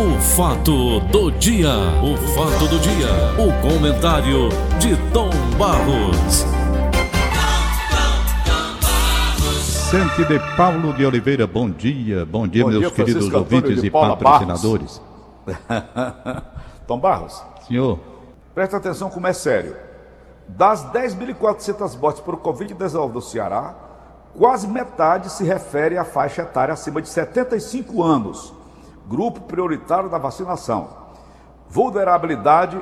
O fato do dia, o fato do dia, o comentário de Tom Barros. Vicente de Paulo de Oliveira, bom dia. Bom dia, Bom meus dia, queridos Francisco ouvintes e patrocinadores. Tom Barros, Senhor, presta atenção como é sério. Das 10.400 mortes por Covid-19 no Ceará, quase metade se refere à faixa etária acima de 75 anos, grupo prioritário da vacinação. Vulnerabilidade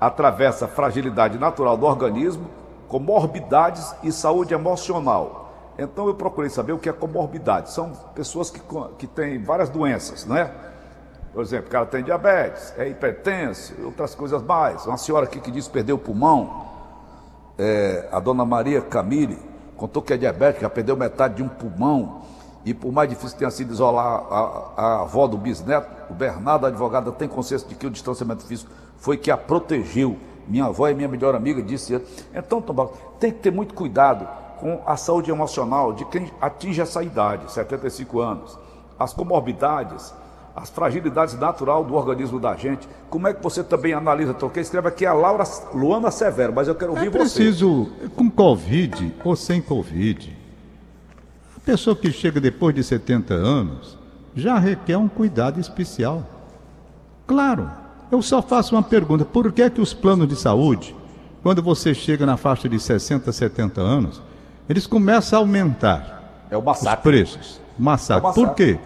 atravessa fragilidade natural do organismo, comorbidades e saúde emocional. Então eu procurei saber o que é comorbidade. São pessoas que, que têm várias doenças, né? Por exemplo, o cara tem diabetes, é hipertenso, outras coisas mais. Uma senhora aqui que disse que perdeu o pulmão, é, a dona Maria Camille, contou que é diabética, perdeu metade de um pulmão. E por mais difícil que tenha sido isolar a, a avó do bisneto, o Bernardo, a advogada, tem consciência de que o distanciamento físico foi que a protegeu. Minha avó é minha melhor amiga, disse. Então, Tom tem que ter muito cuidado com a saúde emocional de quem atinge essa idade, 75 anos. As comorbidades, as fragilidades natural do organismo da gente. Como é que você também analisa? Troquei, escreve aqui a Laura Luana Severo, mas eu quero ouvir é você. preciso, com Covid ou sem Covid, pessoa que chega depois de 70 anos já requer um cuidado especial. Claro, eu só faço uma pergunta: por que, que os planos de saúde, quando você chega na faixa de 60, 70 anos, eles começam a aumentar? É os preços. Massacre. É. Por quê?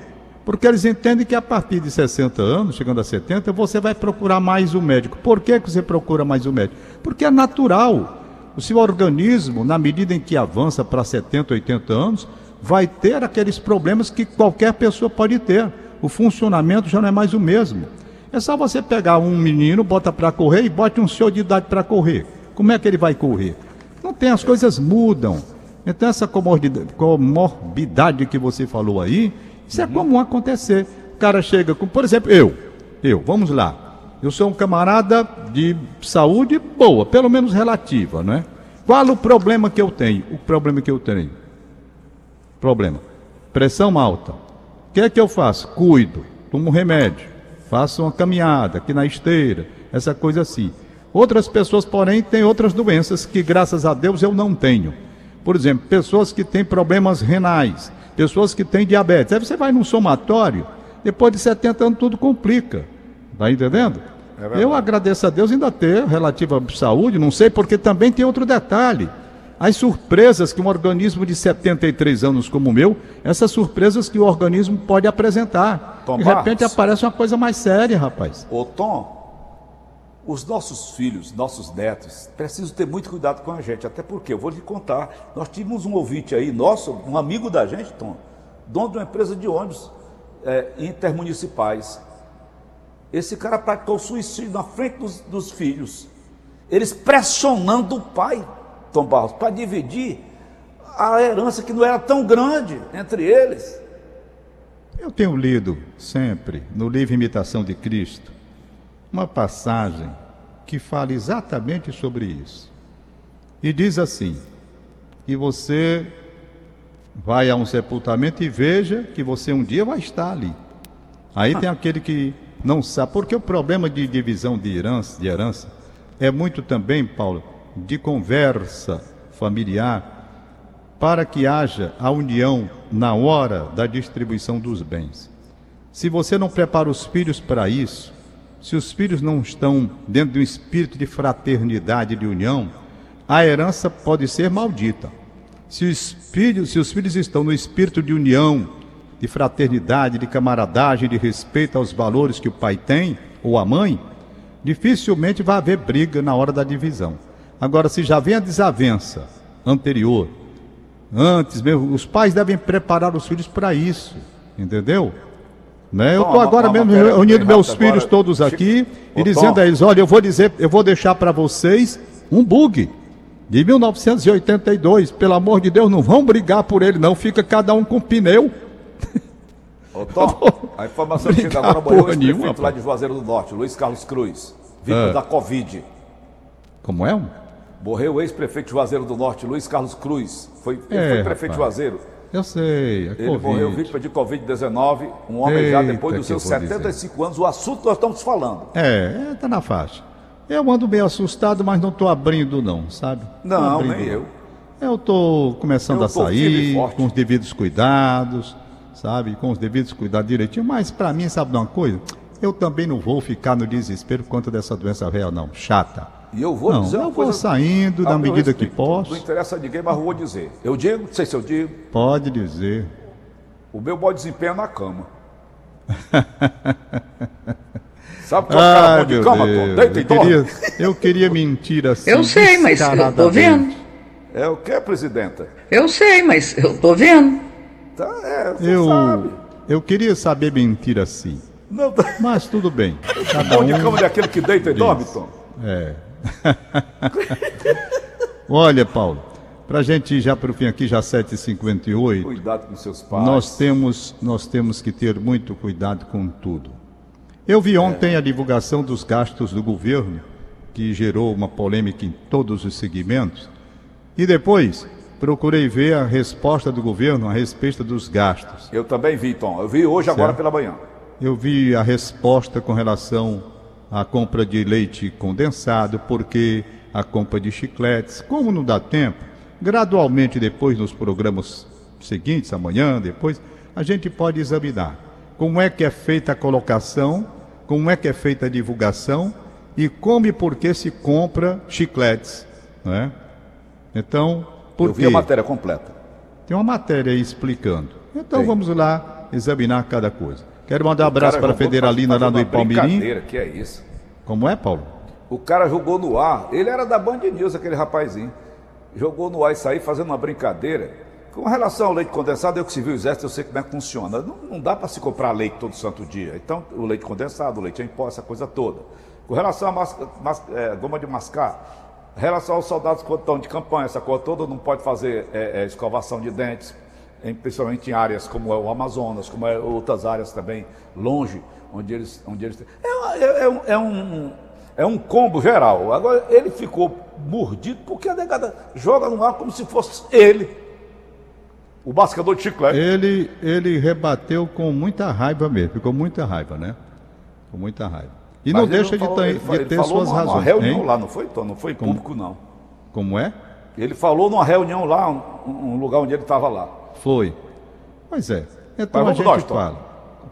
Porque eles entendem que a partir de 60 anos, chegando a 70, você vai procurar mais o médico. Por que, que você procura mais o médico? Porque é natural. O seu organismo, na medida em que avança para 70, 80 anos, vai ter aqueles problemas que qualquer pessoa pode ter. O funcionamento já não é mais o mesmo. É só você pegar um menino, bota para correr e bote um senhor de idade para correr. Como é que ele vai correr? Não tem, as coisas mudam. Então, essa comorbidade, que você falou aí, isso é comum acontecer. O cara chega com, por exemplo, eu, eu, vamos lá. Eu sou um camarada de saúde boa, pelo menos relativa, não é? Qual o problema que eu tenho? O problema que eu tenho. Problema. Pressão alta. O que é que eu faço? Cuido, tomo um remédio, faço uma caminhada aqui na esteira, essa coisa assim. Outras pessoas, porém, têm outras doenças que, graças a Deus, eu não tenho. Por exemplo, pessoas que têm problemas renais, pessoas que têm diabetes. Aí você vai num somatório, depois de 70 anos tudo complica. Tá entendendo? verdade. eu agradeço a Deus ainda ter relativa saúde, não sei, porque também tem outro detalhe. As surpresas que um organismo de 73 anos como o meu, essas surpresas que o organismo pode apresentar. Tom de repente Barros. aparece uma coisa mais séria, rapaz. Ô Tom, os nossos filhos, nossos netos, precisam ter muito cuidado com a gente. Até porque, eu vou lhe contar, nós tivemos um ouvinte aí, nosso, um amigo da gente, Tom, dono de uma empresa de ônibus é, intermunicipais. Esse cara praticou suicídio na frente dos, dos filhos. Eles pressionando o pai, Tom Barros, para dividir a herança que não era tão grande entre eles. Eu tenho lido sempre no livro Imitação de Cristo uma passagem que fala exatamente sobre isso. E diz assim: que você vai a um sepultamento e veja que você um dia vai estar ali. Aí tem aquele que não sabe, porque o problema de divisão de herança, de herança é muito também, Paulo, de conversa familiar para que haja a união na hora da distribuição dos bens. Se você não prepara os filhos para isso, se os filhos não estão dentro de um espírito de fraternidade, de união, a herança pode ser maldita. Se os filhos, se os filhos estão no espírito de união, de fraternidade, de camaradagem, de respeito aos valores que o pai tem ou a mãe, dificilmente vai haver briga na hora da divisão. Agora, se já vem a desavença anterior, antes mesmo, os pais devem preparar os filhos para isso, entendeu? Né? Eu estou agora mesmo reunindo meus filhos agora. todos aqui e dizendo Tom. a eles, olha, eu vou dizer, eu vou deixar para vocês um bug de 1982. Pelo amor de Deus, não vão brigar por ele, não. Fica cada um com pneu. Ô, Tom, a informação que chega agora morreu o ex-prefeito lá de Juazeiro do Norte, Luiz Carlos Cruz, vítima Ah. da Covid. Como é? Morreu o ex-prefeito Juazeiro do Norte, Luiz Carlos Cruz. Foi, ele É, foi prefeito de rapaz. Juazeiro. Eu sei, é Ele Covid. morreu vítima de Covid-19, um homem já Eita, depois dos seus vou 75 anos. O assunto nós estamos falando. É, é, tá na faixa. Eu ando meio assustado, mas não tô abrindo não, sabe? Não, abrindo, nem eu. Eu tô começando Eu a sair com os devidos cuidados, sabe? Com os devidos cuidados direitinho, mas pra mim, sabe de uma coisa? Eu também não vou ficar no desespero conta dessa doença real, não. Chata. E eu vou Não, dizer uma eu vou coisa. saindo a na medida que respeito. posso. Não interessa a ninguém, mas eu vou dizer. Eu digo, não sei se eu digo, Pode dizer. o meu bom desempenho é na cama. Sabe que é um cara bom de cama, Tom? Deita e eu, dorme. queria, eu queria mentir assim. Eu sei, mas eu tô vendo. É o que, presidenta? Eu sei, mas eu tô vendo. Tá, é, você Eu, sabe. eu queria saber mentir assim. Não, tá. Mas tudo bem. Cada Bom de um. cama é aquele que deita e dorme, Tom? É. Olha, Paulo, para a gente ir já para o fim aqui, já 7h58, Cuidado com seus pais. nós temos, nós temos que ter muito cuidado com tudo. Eu vi ontem a divulgação dos gastos do governo, que gerou uma polêmica em todos os segmentos, e depois procurei ver a resposta do governo a respeito dos gastos. Eu também vi, Tom. Eu vi hoje, agora Certo. pela manhã. Eu vi a resposta com relação à compra de leite condensado, porque a compra de chicletes, como não dá tempo, gradualmente depois nos programas seguintes, amanhã, depois, a gente pode examinar como é que é feita a colocação, como é que é feita a divulgação e como e por que se compra chicletes, não é? Então, por eu vi a matéria completa. Tem uma matéria aí explicando. Então Tem. vamos lá examinar cada coisa. Quero mandar um abraço para a Federalina lá do Ipalmirim. brincadeira, que é isso. Como é, Paulo? O cara jogou no ar, ele era da Band News, aquele rapazinho. Jogou no ar e saiu fazendo uma brincadeira. Com relação ao leite condensado, eu que se viu o exército, eu sei como é que funciona. Não, não dá para se comprar leite todo santo dia. Então, o leite condensado, o leite em pó, essa coisa toda. Com relação à mas- mas- é, goma de mascar, relação aos soldados quando estão de campanha, essa coisa toda, não pode fazer é, é, escovação de dentes, em- principalmente em áreas como é o Amazonas, como é outras áreas também longe, onde eles. Onde eles é, uma- é- é um, é um- é um combo geral. Agora, ele ficou mordido porque a negada joga no ar como se fosse ele, o basquedor de chiclete. Ele, ele rebateu com muita raiva mesmo, ficou muita raiva, né? Com muita raiva. E Mas não deixa de, falou- ter- ele de ter falou suas numa, razões. reunião hein? lá, não foi, Tom? Não foi público, não. Como é? Ele falou numa reunião lá, um, um lugar onde ele estava lá. Foi. Pois é. Então Mas a vamos gente nós, Tom. fala.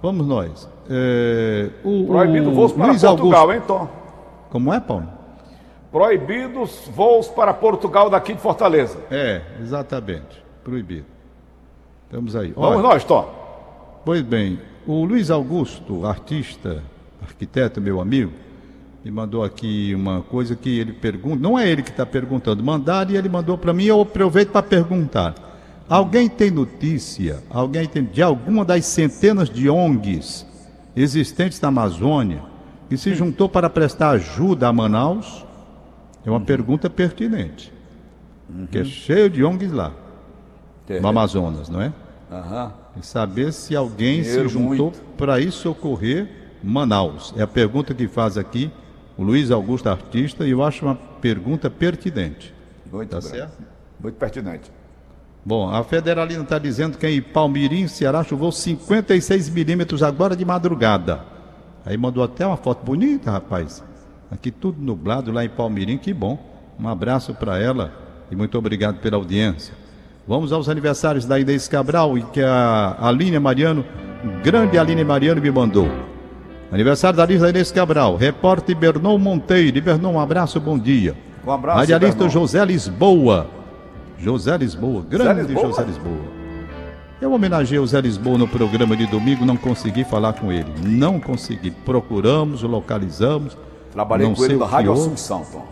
Vamos nós. É, o, Proibido o voos para Luiz Portugal, Augusto. hein, Tom? Como é, Paulo? Proibidos voos para Portugal daqui de Fortaleza. É, exatamente. Proibido. Estamos aí. Vamos Olha, nós, Tom. Pois bem, o Luiz Augusto, artista, arquiteto, meu amigo, me mandou aqui uma coisa que ele pergunta. Não é ele que está perguntando, mandaram e ele mandou para mim. Eu aproveito para perguntar. Alguém tem notícia, alguém tem de alguma das centenas de ONGs existentes na Amazônia que se juntou para prestar ajuda a Manaus? É uma pergunta pertinente. Que é cheio de ONGs lá, no Amazonas, não é? Aham. E saber se alguém Dinheiro se juntou para ir socorrer Manaus. É a pergunta que faz aqui o Luiz Augusto Artista e eu acho uma pergunta pertinente. Muito Tá certo? Muito pertinente. Bom, a Federalina está dizendo que em Palmirim, Ceará, choveu 56 milímetros agora de madrugada. Aí mandou até uma foto bonita, rapaz. Aqui tudo nublado lá em Palmirim, que bom. Um abraço para ela e muito obrigado pela audiência. Vamos aos aniversários da Inês Cabral e que a Aline Mariano, grande Aline Mariano, me mandou. Aniversário da Lisa Inês Cabral, repórter Bernon Monteiro. Bernon, um abraço, bom dia. Um abraço, Radialista. José Lisboa. José Lisboa, grande Lisboa? José Lisboa. Eu homenageei o Zé Lisboa no programa de domingo, não consegui falar com ele. Não consegui. Procuramos, localizamos. Trabalhei não com ele que Rádio. Assunção, Tom.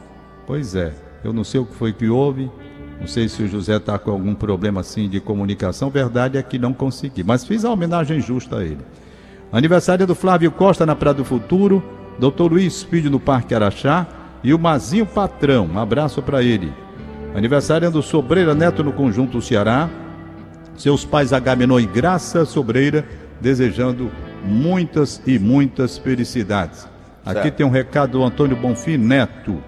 Pois é, eu não sei o que foi que houve. Não sei se o José está com algum problema assim de comunicação. Verdade é que não consegui, mas fiz a homenagem justa a ele. Aniversário do Flávio Costa na Praia do Futuro, Dr. Luiz Filho no Parque Araxá e o Mazinho Patrão. Um abraço para ele. Aniversário do Sobreira Neto no Conjunto Ceará. Seus pais Agamenon e Graça Sobreira, desejando muitas e muitas felicidades. Aqui Certo. tem um recado do Antônio Bonfim Neto.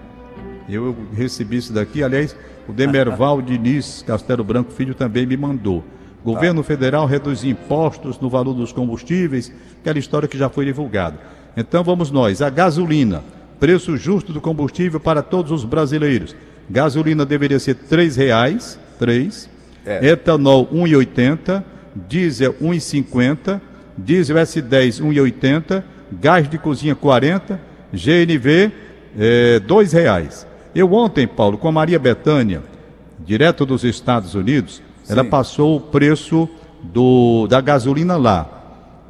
Eu recebi isso daqui, aliás, o Demerval Diniz Castelo Branco Filho também me mandou. Governo federal reduz impostos no valor dos combustíveis, aquela história que já foi divulgada. Então vamos nós, a gasolina, preço justo do combustível para todos os brasileiros. Gasolina deveria ser R$ reais, três. É. Etanol 1,80, diesel 1,50, diesel S10 1,80, gás de cozinha 40, GNV é, dois reais. Eu ontem, Paulo, com a Maria Betânia, direto dos Estados Unidos, Sim. ela passou o preço do, da gasolina lá.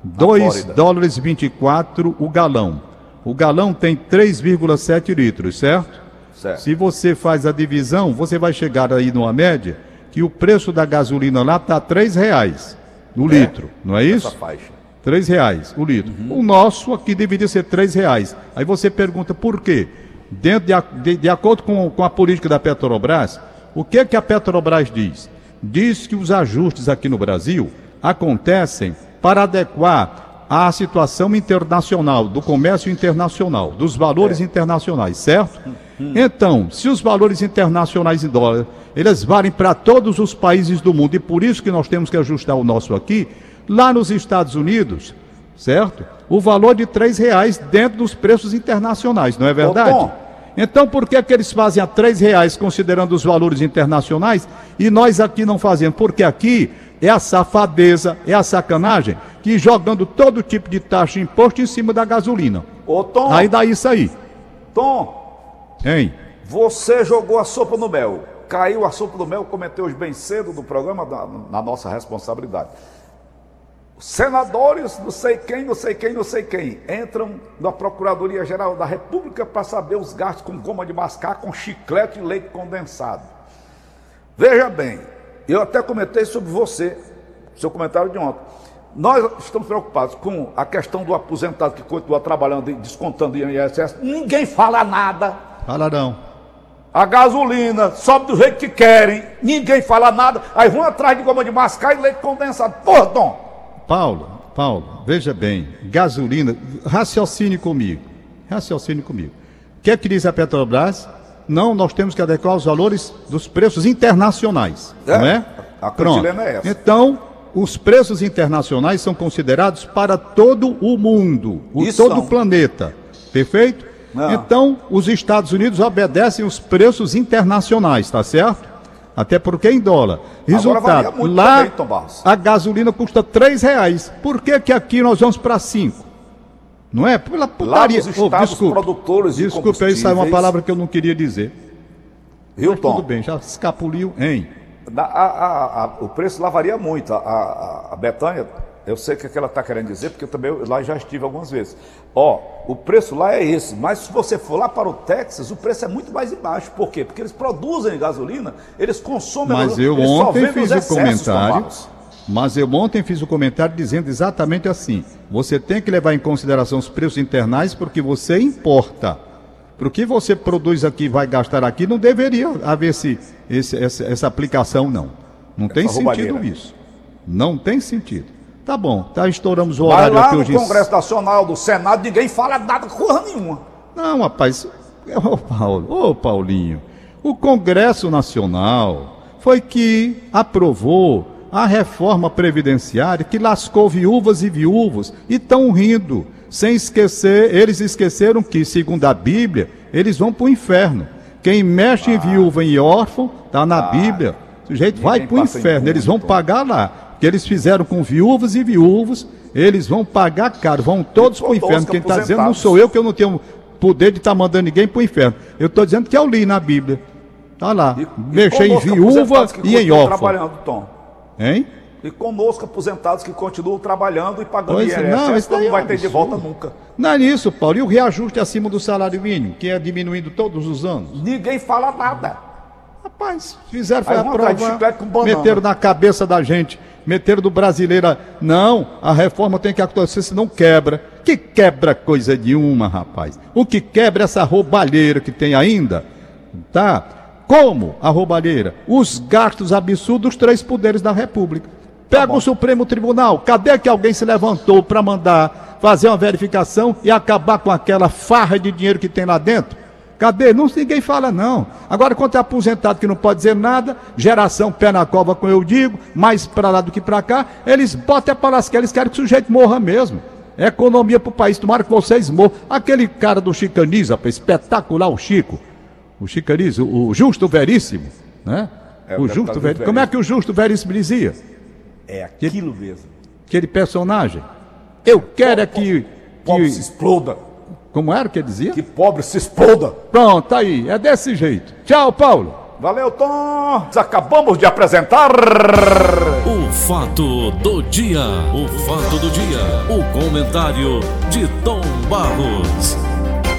2 dólares e 24 o galão. O galão tem 3,7 litros, certo? Certo? Se você faz a divisão, você vai chegar aí numa média que o preço da gasolina lá está R$ reais no é, litro, não é isso? Essa faixa. Três reais o litro. Uhum. O nosso aqui deveria ser três reais. Aí você pergunta por quê? Dentro de, de, de acordo com, com, a política da Petrobras, o que que a Petrobras diz? Diz que os ajustes aqui no Brasil acontecem para adequar à situação internacional, do comércio internacional, dos valores é. internacionais, certo? Então, se os valores internacionais em dólar, eles valem para todos os países do mundo, e por isso que nós temos que ajustar o nosso aqui, Lá nos Estados Unidos, certo? O valor de três reais dentro dos preços internacionais, não é verdade? Ô, então por que, que eles fazem a três reais considerando os valores internacionais e nós aqui não fazemos? Porque aqui é a safadeza, é a sacanagem, que jogando todo tipo de taxa e imposto em cima da gasolina. Ô Tom. Aí dá isso aí. Tom. Hein? Você jogou a sopa no mel. Caiu a sopa no mel, cometeu hoje bem cedo no programa, da, na nossa responsabilidade. Senadores, não sei quem, não sei quem, não sei quem, entram na Procuradoria-Geral da República para saber os gastos com goma de mascar, com chiclete e leite condensado. Veja bem, eu até comentei sobre você, seu comentário de ontem. Nós estamos preocupados com a questão do aposentado que continua trabalhando e descontando INSS. Ninguém fala nada. Fala não. A gasolina sobe do jeito que querem, ninguém fala nada. Aí vão atrás de goma de mascar e leite condensado. Porra, Tom! Paulo, Paulo, veja bem, gasolina, raciocine comigo, raciocine comigo. O que é que diz a Petrobras? Não, nós temos que adequar os valores dos preços internacionais, é, não é? A Pronto. É essa. Então, os preços internacionais são considerados para todo o mundo, o, todo são. o planeta, perfeito? Não. Então, os Estados Unidos obedecem os preços internacionais, tá certo? Até porque em dólar. Resultado, lá também, a gasolina custa três reais. Por que, que aqui nós vamos para cinco? Não é? Pela putaria. Lá nos estados oh, desculpe, produtores de Desculpe, isso é uma palavra que eu não queria dizer. Viu, Tom? Tudo bem, já escapuliu, hein? A, a, a, o preço lá varia muito. A, a Betânia eu sei o que, é ela está querendo dizer, porque eu também lá já estive algumas vezes. Ó, o preço lá é esse, mas se você for lá para o Texas, o preço é muito mais baixo. Por quê? Porque eles produzem gasolina, eles consomem Mas eu ontem fiz o comentário. Mas eu ontem fiz o comentário dizendo exatamente assim: você tem que levar em consideração os preços internais porque você importa. Para o que você produz aqui vai gastar aqui, não deveria haver esse, esse essa, essa aplicação, não. Não tem sentido isso. Não tem sentido. Tá bom, tá, estouramos o horário Vai lá aqui no Congresso Nacional, do Senado, ninguém fala nada, porra nenhuma. Não, rapaz, ô Paulo, ô Paulinho, o Congresso Nacional foi que aprovou a reforma previdenciária que lascou viúvas e viúvos e estão rindo, sem esquecer, eles esqueceram que, segundo a Bíblia, eles vão para o inferno. Quem mexe ah. em viúva e órfão, está na ah. Bíblia, o sujeito vai para o inferno, eles vão pagar lá que eles fizeram com viúvas e viúvos, eles vão pagar caro, vão todos para o inferno. Quem está dizendo não sou eu, que eu não tenho poder de estar tá mandando ninguém para o inferno. Eu estou dizendo que eu li na Bíblia. Está lá. E, Mexer em viúva e em órfão. trabalhando, Tom. Hein? E conosco aposentados que continuam trabalhando e pagando pois, IRS. Não, isso não vai ter de volta nunca. Não é isso, Paulo. E o reajuste acima do salário mínimo, que é diminuindo todos os anos? Ninguém fala nada. Rapaz, fizeram foi aprovar, meteram na cabeça da gente meter do brasileira. Não, a reforma tem que acontecer, senão quebra. Que quebra coisa nenhuma, rapaz. O que quebra é essa roubalheira que tem ainda, tá? Como a roubalheira? Os gastos absurdos dos três poderes da República. Pega tá o Supremo Tribunal, cadê que alguém se levantou para mandar fazer uma verificação e acabar com aquela farra de dinheiro que tem lá dentro? Cadê? Não, ninguém fala, não. Agora, quanto é aposentado que não pode dizer nada, geração pé na cova, como eu digo, mais para lá do que para cá, eles botam a palasca, eles querem que o sujeito morra mesmo. É economia para o país, tomara que vocês morram. Aquele cara do Chicaniz, rapaz, espetacular, o Chico. O Chicaniz, o, o Justo Veríssimo, né? É, o o Justo Veríssimo. Como é que o Justo Veríssimo dizia? É aquilo mesmo. Aquele personagem. Eu quero é que. Pobre que se exploda. Como era que ele dizia? Que pobre se exploda. Pronto, tá aí. É desse jeito. Tchau, Paulo. Valeu, Tom. Acabamos de apresentar. O fato do dia. O fato do dia. O comentário de Tom Barros.